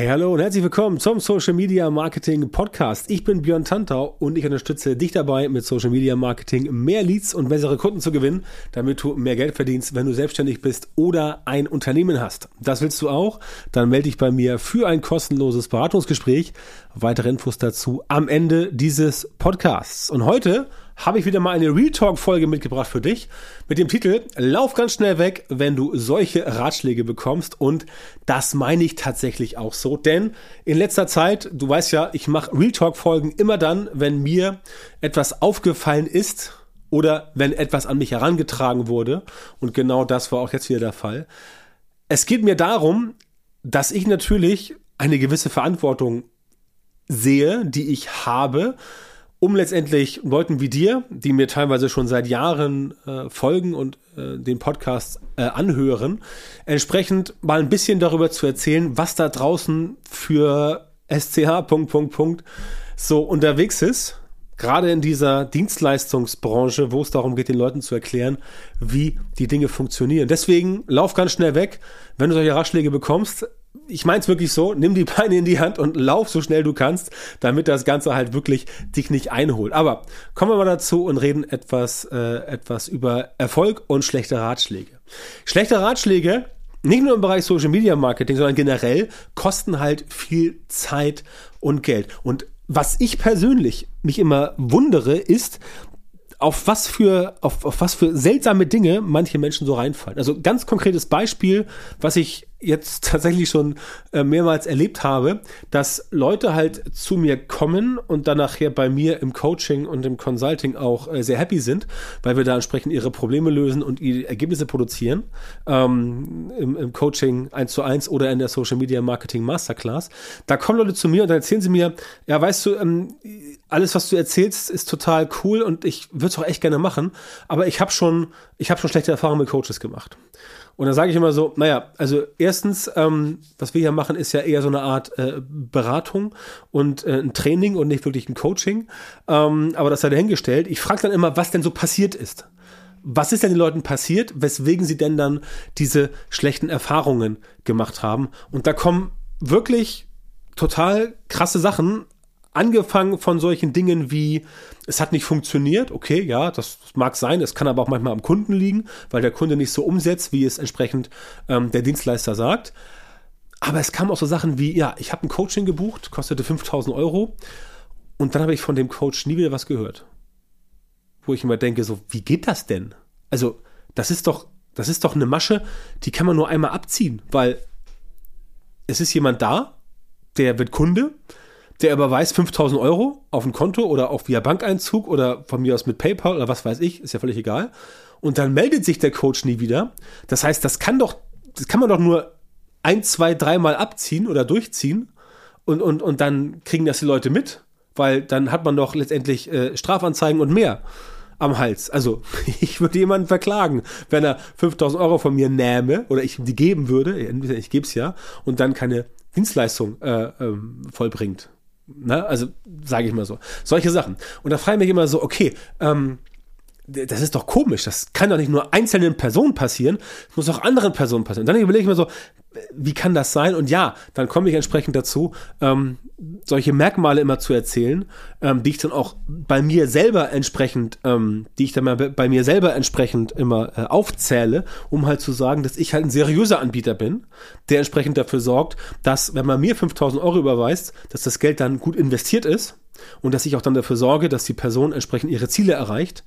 Hey, hallo und herzlich willkommen zum Social Media Marketing Podcast. Ich bin Björn Tantau und ich unterstütze dich dabei, mit Social Media Marketing mehr Leads und bessere Kunden zu gewinnen, damit du mehr Geld verdienst, wenn du selbstständig bist oder ein Unternehmen hast. Das willst du auch? Dann melde dich bei mir für ein kostenloses Beratungsgespräch. Weitere Infos dazu am Ende dieses Podcasts. Und heute habe ich wieder mal eine Real Talk Folge mitgebracht für dich mit dem Titel Lauf ganz schnell weg, wenn du solche Ratschläge bekommst. Und das meine ich tatsächlich auch so, denn in letzter Zeit, du weißt ja, ich mache Real Talk Folgen immer dann, wenn mir etwas aufgefallen ist oder wenn etwas an mich herangetragen wurde. Und genau das war auch jetzt wieder der Fall. Es geht mir darum, dass ich natürlich eine gewisse Verantwortung sehe, die ich habe, um letztendlich Leuten wie dir, die mir teilweise schon seit Jahren äh, folgen und äh, den Podcast äh, anhören, entsprechend mal ein bisschen darüber zu erzählen, was da draußen für SCH Punkt, Punkt, Punkt so unterwegs ist. Gerade in dieser Dienstleistungsbranche, wo es darum geht, den Leuten zu erklären, wie die Dinge funktionieren. Deswegen lauf ganz schnell weg. Wenn du solche Ratschläge bekommst, ich meine es wirklich so, nimm die Beine in die Hand und lauf so schnell du kannst, damit das Ganze halt wirklich dich nicht einholt. Aber kommen wir mal dazu und reden etwas, äh, etwas über Erfolg und schlechte Ratschläge. Schlechte Ratschläge, nicht nur im Bereich Social Media Marketing, sondern generell, kosten halt viel Zeit und Geld. Und was ich persönlich mich immer wundere, ist, auf was für, auf, auf was für seltsame Dinge manche Menschen so reinfallen. Also ganz konkretes Beispiel, was ich jetzt tatsächlich schon äh, mehrmals erlebt habe, dass Leute halt zu mir kommen und dann nachher bei mir im Coaching und im Consulting auch äh, sehr happy sind, weil wir da entsprechend ihre Probleme lösen und ihre Ergebnisse produzieren. Ähm, im, im, Coaching 1 zu 1 oder in der Social Media Marketing Masterclass. Da kommen Leute zu mir und dann erzählen sie mir, ja, weißt du, ähm, alles, was du erzählst, ist total cool und ich würde es auch echt gerne machen, aber ich habe schon, ich habe schon schlechte Erfahrungen mit Coaches gemacht. Und dann sage ich immer so, naja, also erstens, ähm, was wir hier machen, ist ja eher so eine Art äh, Beratung und äh, ein Training und nicht wirklich ein Coaching. Ähm, aber das sei dahingestellt. Ich frage dann immer, was denn so passiert ist. Was ist denn den Leuten passiert, weswegen sie denn dann diese schlechten Erfahrungen gemacht haben? Und da kommen wirklich total krasse Sachen angefangen von solchen Dingen wie, es hat nicht funktioniert, okay, ja, das mag sein, es kann aber auch manchmal am Kunden liegen, weil der Kunde nicht so umsetzt, wie es entsprechend ähm, der Dienstleister sagt. Aber es kamen auch so Sachen wie, ja, ich habe ein Coaching gebucht, kostete 5000 Euro und dann habe ich von dem Coach nie wieder was gehört. Wo ich immer denke, so, wie geht das denn? Also, das ist doch, das ist doch eine Masche, die kann man nur einmal abziehen, weil es ist jemand da, der wird Kunde, der überweist 5000 Euro auf ein Konto oder auch via Bankeinzug oder von mir aus mit PayPal oder was weiß ich, ist ja völlig egal. Und dann meldet sich der Coach nie wieder. Das heißt, das kann doch, das kann man doch nur ein, zwei, dreimal abziehen oder durchziehen und, und, und dann kriegen das die Leute mit, weil dann hat man doch letztendlich äh, Strafanzeigen und mehr am Hals. Also ich würde jemanden verklagen, wenn er 5000 Euro von mir nähme oder ich ihm die geben würde, ich gebe es ja, und dann keine Dienstleistung äh, ähm, vollbringt. Ne? Also sage ich mal so. Solche Sachen. Und da frage ich mich immer so, okay, ähm, das ist doch komisch. Das kann doch nicht nur einzelnen Personen passieren, es muss auch anderen Personen passieren. Und dann überlege ich mir so, wie kann das sein? Und ja, dann komme ich entsprechend dazu, ähm, solche Merkmale immer zu erzählen, ähm, die ich dann auch bei mir selber entsprechend, ähm, die ich dann mal bei mir selber entsprechend immer äh, aufzähle, um halt zu sagen, dass ich halt ein seriöser Anbieter bin, der entsprechend dafür sorgt, dass, wenn man mir 5000 Euro überweist, dass das Geld dann gut investiert ist und dass ich auch dann dafür sorge, dass die Person entsprechend ihre Ziele erreicht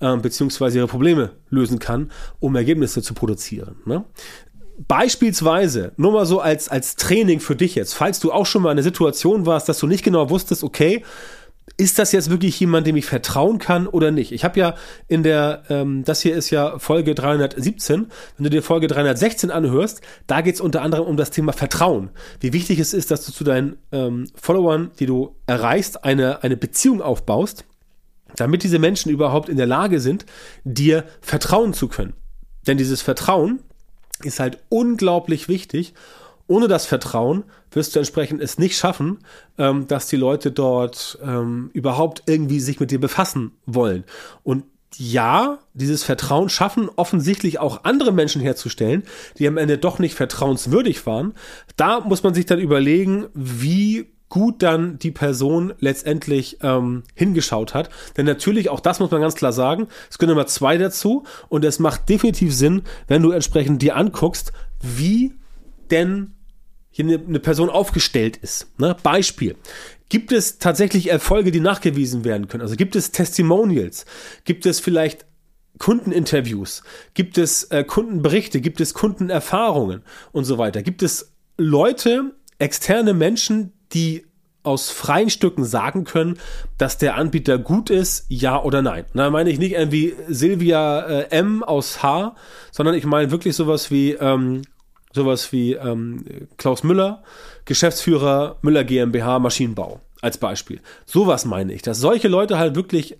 äh, beziehungsweise ihre Probleme lösen kann, um Ergebnisse zu produzieren. Ne? Beispielsweise, nur mal so als, als Training für dich jetzt, falls du auch schon mal in einer Situation warst, dass du nicht genau wusstest, okay, ist das jetzt wirklich jemand, dem ich vertrauen kann oder nicht? Ich habe ja in der, ähm, das hier ist ja Folge 317, wenn du dir Folge 316 anhörst, da geht es unter anderem um das Thema Vertrauen. Wie wichtig es ist, dass du zu deinen ähm, Followern, die du erreichst, eine, eine Beziehung aufbaust, damit diese Menschen überhaupt in der Lage sind, dir vertrauen zu können. Denn dieses Vertrauen ist halt unglaublich wichtig ohne das Vertrauen wirst du entsprechend es nicht schaffen, ähm, dass die Leute dort ähm, überhaupt irgendwie sich mit dir befassen wollen. Und ja, dieses Vertrauen schaffen offensichtlich auch andere Menschen herzustellen, die am Ende doch nicht vertrauenswürdig waren. Da muss man sich dann überlegen, wie gut dann die Person letztendlich ähm, hingeschaut hat. Denn natürlich, auch das muss man ganz klar sagen, es gehören immer zwei dazu und es macht definitiv Sinn, wenn du entsprechend dir anguckst, wie denn hier eine, eine Person aufgestellt ist. Ne? Beispiel. Gibt es tatsächlich Erfolge, die nachgewiesen werden können? Also gibt es Testimonials? Gibt es vielleicht Kundeninterviews? Gibt es äh, Kundenberichte? Gibt es Kundenerfahrungen und so weiter? Gibt es Leute, externe Menschen, die aus freien Stücken sagen können, dass der Anbieter gut ist, ja oder nein. Da meine ich nicht irgendwie Silvia äh, M aus H, sondern ich meine wirklich sowas wie ähm, sowas wie ähm, Klaus Müller, Geschäftsführer Müller GmbH Maschinenbau als Beispiel. Sowas meine ich, dass solche Leute halt wirklich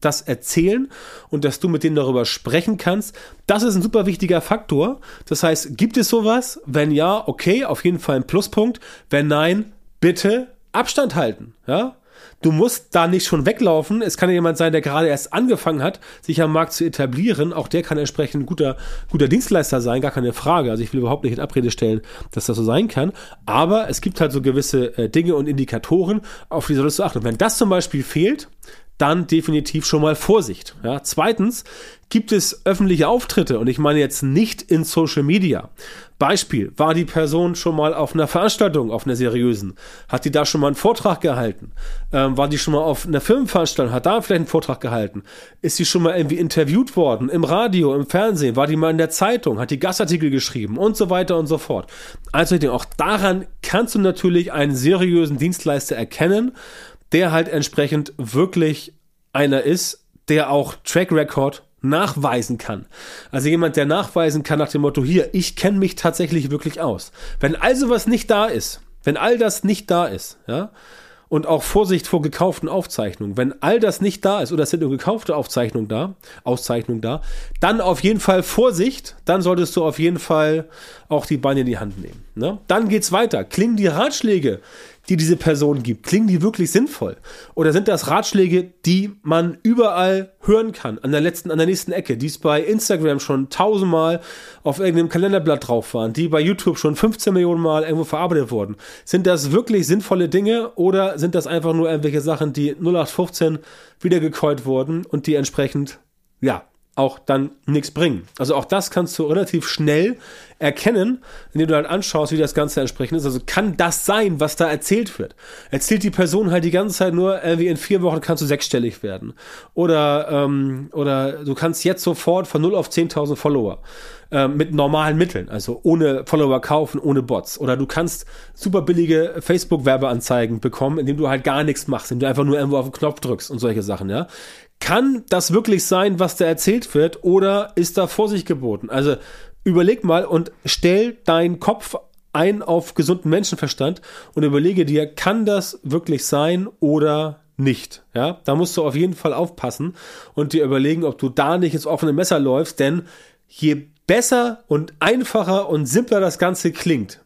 das erzählen und dass du mit denen darüber sprechen kannst. Das ist ein super wichtiger Faktor. Das heißt, gibt es sowas? Wenn ja, okay, auf jeden Fall ein Pluspunkt. Wenn nein, bitte Abstand halten. Ja? Du musst da nicht schon weglaufen. Es kann ja jemand sein, der gerade erst angefangen hat, sich am Markt zu etablieren. Auch der kann entsprechend ein guter, guter Dienstleister sein, gar keine Frage. Also ich will überhaupt nicht in Abrede stellen, dass das so sein kann. Aber es gibt halt so gewisse äh, Dinge und Indikatoren, auf die solltest du achten. Und wenn das zum Beispiel fehlt, dann definitiv schon mal Vorsicht. Ja. Zweitens gibt es öffentliche Auftritte und ich meine jetzt nicht in Social Media. Beispiel, war die Person schon mal auf einer Veranstaltung, auf einer seriösen? Hat die da schon mal einen Vortrag gehalten? Ähm, war die schon mal auf einer Firmenveranstaltung, hat da vielleicht einen Vortrag gehalten? Ist sie schon mal irgendwie interviewt worden? Im Radio, im Fernsehen? War die mal in der Zeitung? Hat die Gastartikel geschrieben? Und so weiter und so fort. Also auch daran kannst du natürlich einen seriösen Dienstleister erkennen der halt entsprechend wirklich einer ist, der auch Track Record nachweisen kann. Also jemand, der nachweisen kann nach dem Motto, hier, ich kenne mich tatsächlich wirklich aus. Wenn also was nicht da ist, wenn all das nicht da ist, ja, und auch Vorsicht vor gekauften Aufzeichnungen. Wenn all das nicht da ist oder es sind nur gekaufte Aufzeichnungen da, Auszeichnungen da, dann auf jeden Fall Vorsicht, dann solltest du auf jeden Fall auch die Beine in die Hand nehmen. Ne? Dann geht's weiter. Klingen die Ratschläge, die diese Person gibt, klingen die wirklich sinnvoll? Oder sind das Ratschläge, die man überall hören kann, an der letzten, an der nächsten Ecke, die es bei Instagram schon tausendmal auf irgendeinem Kalenderblatt drauf waren, die bei YouTube schon 15 Millionen Mal irgendwo verarbeitet wurden? Sind das wirklich sinnvolle Dinge oder sind das einfach nur irgendwelche Sachen, die 0815 wiedergekäut wurden und die entsprechend, ja, auch dann nichts bringen. Also auch das kannst du relativ schnell erkennen, indem du halt anschaust, wie das Ganze entsprechend ist. Also kann das sein, was da erzählt wird? Erzählt die Person halt die ganze Zeit nur, irgendwie in vier Wochen kannst du sechsstellig werden. Oder, ähm, oder du kannst jetzt sofort von 0 auf 10.000 Follower äh, mit normalen Mitteln, also ohne Follower kaufen, ohne Bots. Oder du kannst super billige Facebook-Werbeanzeigen bekommen, indem du halt gar nichts machst, indem du einfach nur irgendwo auf den Knopf drückst und solche Sachen, ja. Kann das wirklich sein, was da erzählt wird, oder ist da Vorsicht geboten? Also überleg mal und stell deinen Kopf ein auf gesunden Menschenverstand und überlege dir, kann das wirklich sein oder nicht? Ja, da musst du auf jeden Fall aufpassen und dir überlegen, ob du da nicht ins offene Messer läufst, denn je besser und einfacher und simpler das Ganze klingt,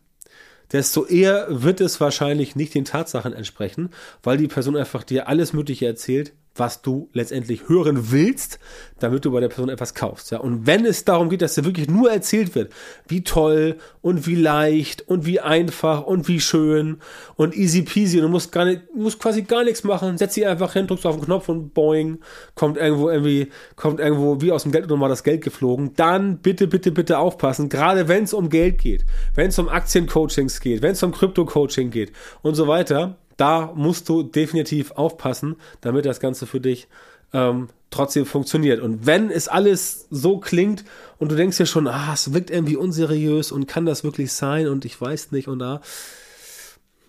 desto eher wird es wahrscheinlich nicht den Tatsachen entsprechen, weil die Person einfach dir alles Mögliche erzählt, was du letztendlich hören willst, damit du bei der Person etwas kaufst. Ja? Und wenn es darum geht, dass dir wirklich nur erzählt wird, wie toll und wie leicht und wie einfach und wie schön und easy peasy und du musst, gar nicht, musst quasi gar nichts machen, setz sie einfach hin, drückst auf den Knopf und boing, kommt irgendwo irgendwie, kommt irgendwo wie aus dem Geldautomat das Geld geflogen, dann bitte, bitte, bitte aufpassen, gerade wenn es um Geld geht, wenn es um Aktiencoachings geht, wenn es um Krypto-Coaching geht und so weiter, da musst du definitiv aufpassen, damit das Ganze für dich ähm, trotzdem funktioniert. Und wenn es alles so klingt und du denkst dir schon, ah, es wirkt irgendwie unseriös und kann das wirklich sein und ich weiß nicht und da,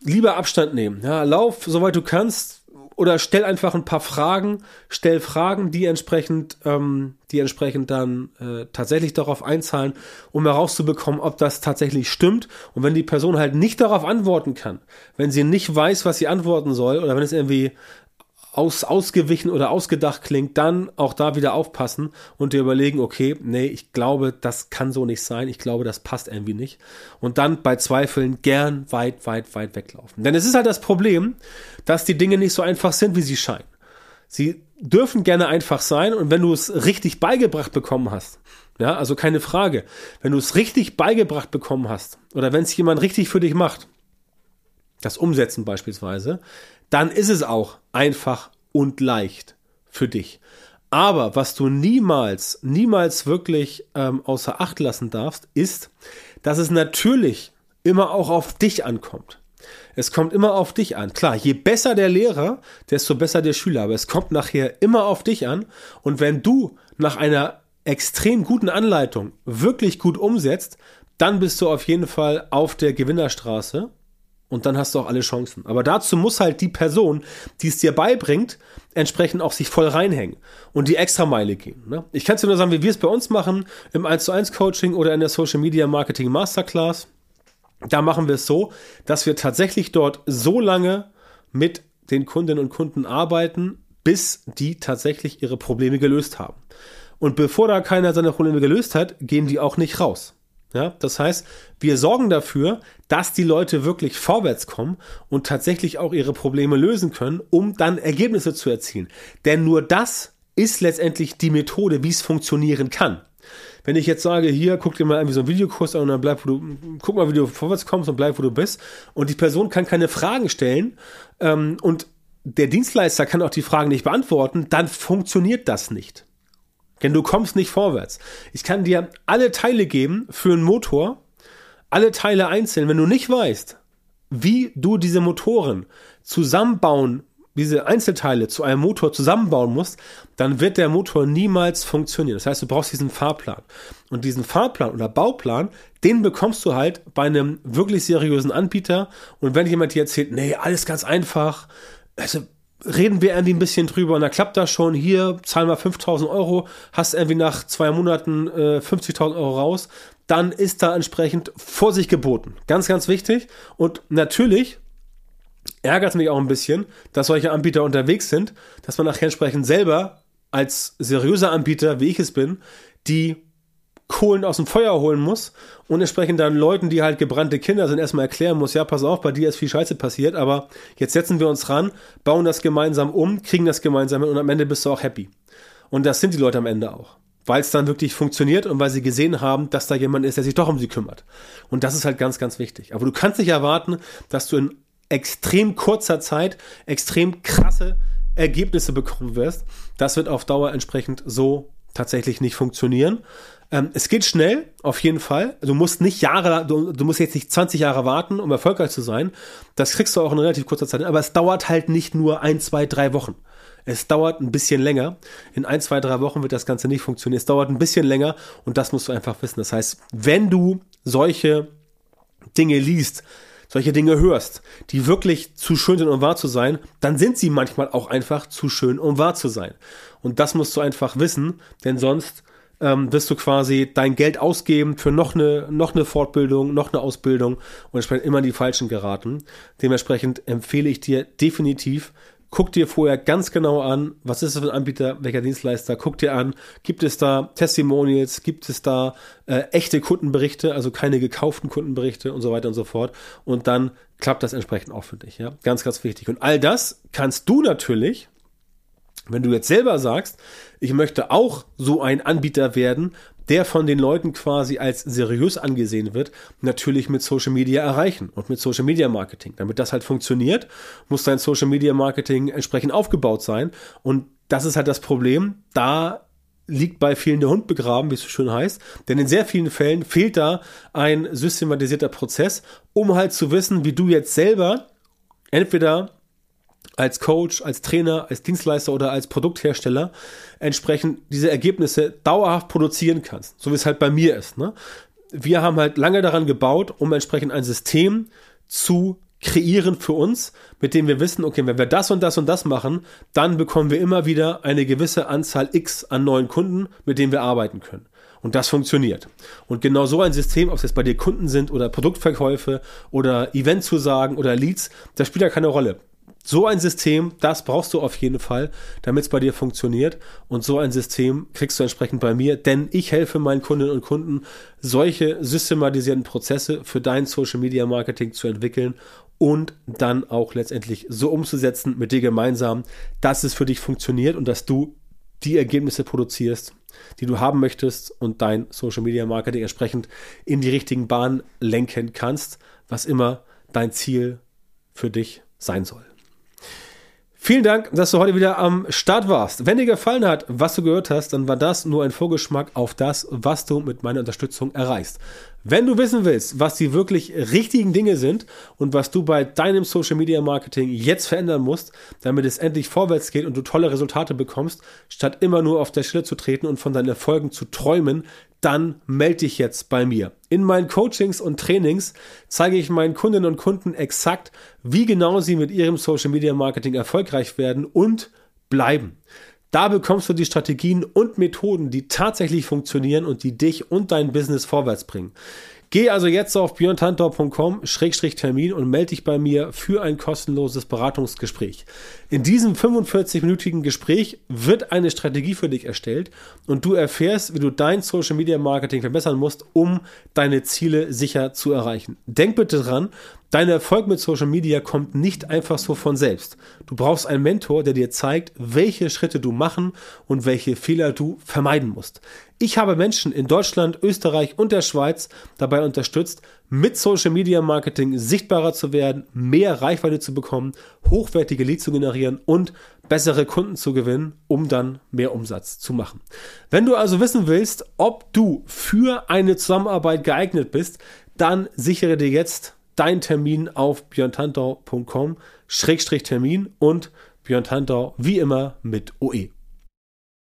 lieber Abstand nehmen. Ja, lauf soweit du kannst oder stell einfach ein paar Fragen, stell Fragen, die entsprechend, ähm, die entsprechend dann äh, tatsächlich darauf einzahlen, um herauszubekommen, ob das tatsächlich stimmt. Und wenn die Person halt nicht darauf antworten kann, wenn sie nicht weiß, was sie antworten soll, oder wenn es irgendwie aus, ausgewichen oder ausgedacht klingt, dann auch da wieder aufpassen und dir überlegen, okay, nee, ich glaube, das kann so nicht sein, ich glaube, das passt irgendwie nicht. Und dann bei Zweifeln gern weit, weit, weit weglaufen. Denn es ist halt das Problem, dass die Dinge nicht so einfach sind, wie sie scheinen. Sie dürfen gerne einfach sein und wenn du es richtig beigebracht bekommen hast, ja, also keine Frage, wenn du es richtig beigebracht bekommen hast oder wenn es jemand richtig für dich macht, das Umsetzen beispielsweise, dann ist es auch einfach und leicht für dich. Aber was du niemals, niemals wirklich ähm, außer Acht lassen darfst, ist, dass es natürlich immer auch auf dich ankommt. Es kommt immer auf dich an. Klar, je besser der Lehrer, desto besser der Schüler. Aber es kommt nachher immer auf dich an. Und wenn du nach einer extrem guten Anleitung wirklich gut umsetzt, dann bist du auf jeden Fall auf der Gewinnerstraße und dann hast du auch alle Chancen. Aber dazu muss halt die Person, die es dir beibringt, entsprechend auch sich voll reinhängen und die extra Meile gehen. Ne? Ich kann es dir nur sagen, wie wir es bei uns machen, im 1 zu 1 Coaching oder in der Social Media Marketing Masterclass. Da machen wir es so, dass wir tatsächlich dort so lange mit den Kundinnen und Kunden arbeiten, bis die tatsächlich ihre Probleme gelöst haben. Und bevor da keiner seine Probleme gelöst hat, gehen die auch nicht raus. Ja, das heißt, wir sorgen dafür, dass die Leute wirklich vorwärts kommen und tatsächlich auch ihre Probleme lösen können, um dann Ergebnisse zu erzielen. Denn nur das ist letztendlich die Methode, wie es funktionieren kann. Wenn ich jetzt sage, hier, guck dir mal irgendwie so einen Videokurs an und dann bleib, wo du, guck mal, wie du vorwärts kommst und bleib, wo du bist. Und die Person kann keine Fragen stellen ähm, und der Dienstleister kann auch die Fragen nicht beantworten, dann funktioniert das nicht. Denn du kommst nicht vorwärts. Ich kann dir alle Teile geben für einen Motor, alle Teile einzeln. Wenn du nicht weißt, wie du diese Motoren zusammenbauen, diese Einzelteile zu einem Motor zusammenbauen musst, dann wird der Motor niemals funktionieren. Das heißt, du brauchst diesen Fahrplan. Und diesen Fahrplan oder Bauplan, den bekommst du halt bei einem wirklich seriösen Anbieter. Und wenn jemand dir erzählt, nee, alles ganz einfach, also reden wir irgendwie ein bisschen drüber und da klappt das schon. Hier, zahl mal 5000 Euro, hast irgendwie nach zwei Monaten äh, 50.000 Euro raus. Dann ist da entsprechend Vorsicht geboten. Ganz, ganz wichtig. Und natürlich ärgert es mich auch ein bisschen, dass solche Anbieter unterwegs sind, dass man nachher entsprechend selber als seriöser Anbieter, wie ich es bin, die Kohlen aus dem Feuer holen muss und entsprechend dann Leuten, die halt gebrannte Kinder sind, erstmal erklären muss, ja, pass auf, bei dir ist viel Scheiße passiert, aber jetzt setzen wir uns ran, bauen das gemeinsam um, kriegen das gemeinsam hin und am Ende bist du auch happy. Und das sind die Leute am Ende auch. Weil es dann wirklich funktioniert und weil sie gesehen haben, dass da jemand ist, der sich doch um sie kümmert. Und das ist halt ganz, ganz wichtig. Aber du kannst nicht erwarten, dass du in extrem kurzer Zeit extrem krasse Ergebnisse bekommen wirst. Das wird auf Dauer entsprechend so tatsächlich nicht funktionieren. Ähm, es geht schnell, auf jeden Fall. Du musst nicht Jahre, du, du, musst jetzt nicht 20 Jahre warten, um erfolgreich zu sein. Das kriegst du auch in relativ kurzer Zeit. Aber es dauert halt nicht nur ein, zwei, drei Wochen. Es dauert ein bisschen länger. In ein, zwei, drei Wochen wird das Ganze nicht funktionieren. Es dauert ein bisschen länger und das musst du einfach wissen. Das heißt, wenn du solche Dinge liest, solche Dinge hörst, die wirklich zu schön sind, um wahr zu sein, dann sind sie manchmal auch einfach zu schön, um wahr zu sein. Und das musst du einfach wissen, denn sonst ähm, wirst du quasi dein Geld ausgeben für noch eine, noch eine Fortbildung, noch eine Ausbildung und entsprechend immer die falschen geraten. Dementsprechend empfehle ich dir definitiv, guck dir vorher ganz genau an, was ist das für ein Anbieter, welcher Dienstleister, guck dir an, gibt es da Testimonials, gibt es da äh, echte Kundenberichte, also keine gekauften Kundenberichte und so weiter und so fort. Und dann klappt das entsprechend auch für dich, ja. Ganz, ganz wichtig. Und all das kannst du natürlich, wenn du jetzt selber sagst, ich möchte auch so ein Anbieter werden, der von den Leuten quasi als seriös angesehen wird, natürlich mit Social Media erreichen und mit Social Media Marketing. Damit das halt funktioniert, muss dein Social Media Marketing entsprechend aufgebaut sein. Und das ist halt das Problem. Da liegt bei vielen der Hund begraben, wie es so schön heißt. Denn in sehr vielen Fällen fehlt da ein systematisierter Prozess, um halt zu wissen, wie du jetzt selber entweder als Coach, als Trainer, als Dienstleister oder als Produkthersteller entsprechend diese Ergebnisse dauerhaft produzieren kannst. So wie es halt bei mir ist. Ne? Wir haben halt lange daran gebaut, um entsprechend ein System zu kreieren für uns, mit dem wir wissen, okay, wenn wir das und das und das machen, dann bekommen wir immer wieder eine gewisse Anzahl X an neuen Kunden, mit denen wir arbeiten können. Und das funktioniert. Und genau so ein System, ob es jetzt bei dir Kunden sind oder Produktverkäufe oder Eventzusagen oder Leads, das spielt ja keine Rolle. So ein System, das brauchst du auf jeden Fall, damit es bei dir funktioniert. Und so ein System kriegst du entsprechend bei mir, denn ich helfe meinen Kundinnen und Kunden, solche systematisierten Prozesse für dein Social Media Marketing zu entwickeln, und dann auch letztendlich so umzusetzen mit dir gemeinsam, dass es für dich funktioniert und dass du die Ergebnisse produzierst, die du haben möchtest und dein Social Media Marketing entsprechend in die richtigen Bahnen lenken kannst, was immer dein Ziel für dich sein soll. Vielen Dank, dass du heute wieder am Start warst. Wenn dir gefallen hat, was du gehört hast, dann war das nur ein Vorgeschmack auf das, was du mit meiner Unterstützung erreichst. Wenn du wissen willst, was die wirklich richtigen Dinge sind und was du bei deinem Social Media Marketing jetzt verändern musst, damit es endlich vorwärts geht und du tolle Resultate bekommst, statt immer nur auf der Stelle zu treten und von deinen Erfolgen zu träumen, dann melde dich jetzt bei mir. In meinen Coachings und Trainings zeige ich meinen Kundinnen und Kunden exakt, wie genau sie mit ihrem Social Media Marketing erfolgreich werden und bleiben. Da bekommst du die Strategien und Methoden, die tatsächlich funktionieren und die dich und dein Business vorwärts bringen. Geh also jetzt auf björntantor.com-termin und melde dich bei mir für ein kostenloses Beratungsgespräch. In diesem 45-minütigen Gespräch wird eine Strategie für dich erstellt und du erfährst, wie du dein Social Media Marketing verbessern musst, um deine Ziele sicher zu erreichen. Denk bitte dran, Dein Erfolg mit Social Media kommt nicht einfach so von selbst. Du brauchst einen Mentor, der dir zeigt, welche Schritte du machen und welche Fehler du vermeiden musst. Ich habe Menschen in Deutschland, Österreich und der Schweiz dabei unterstützt, mit Social Media Marketing sichtbarer zu werden, mehr Reichweite zu bekommen, hochwertige Leads zu generieren und bessere Kunden zu gewinnen, um dann mehr Umsatz zu machen. Wenn du also wissen willst, ob du für eine Zusammenarbeit geeignet bist, dann sichere dir jetzt deinen Termin auf björntantau.com-termin und Björn Tantau wie immer mit OE.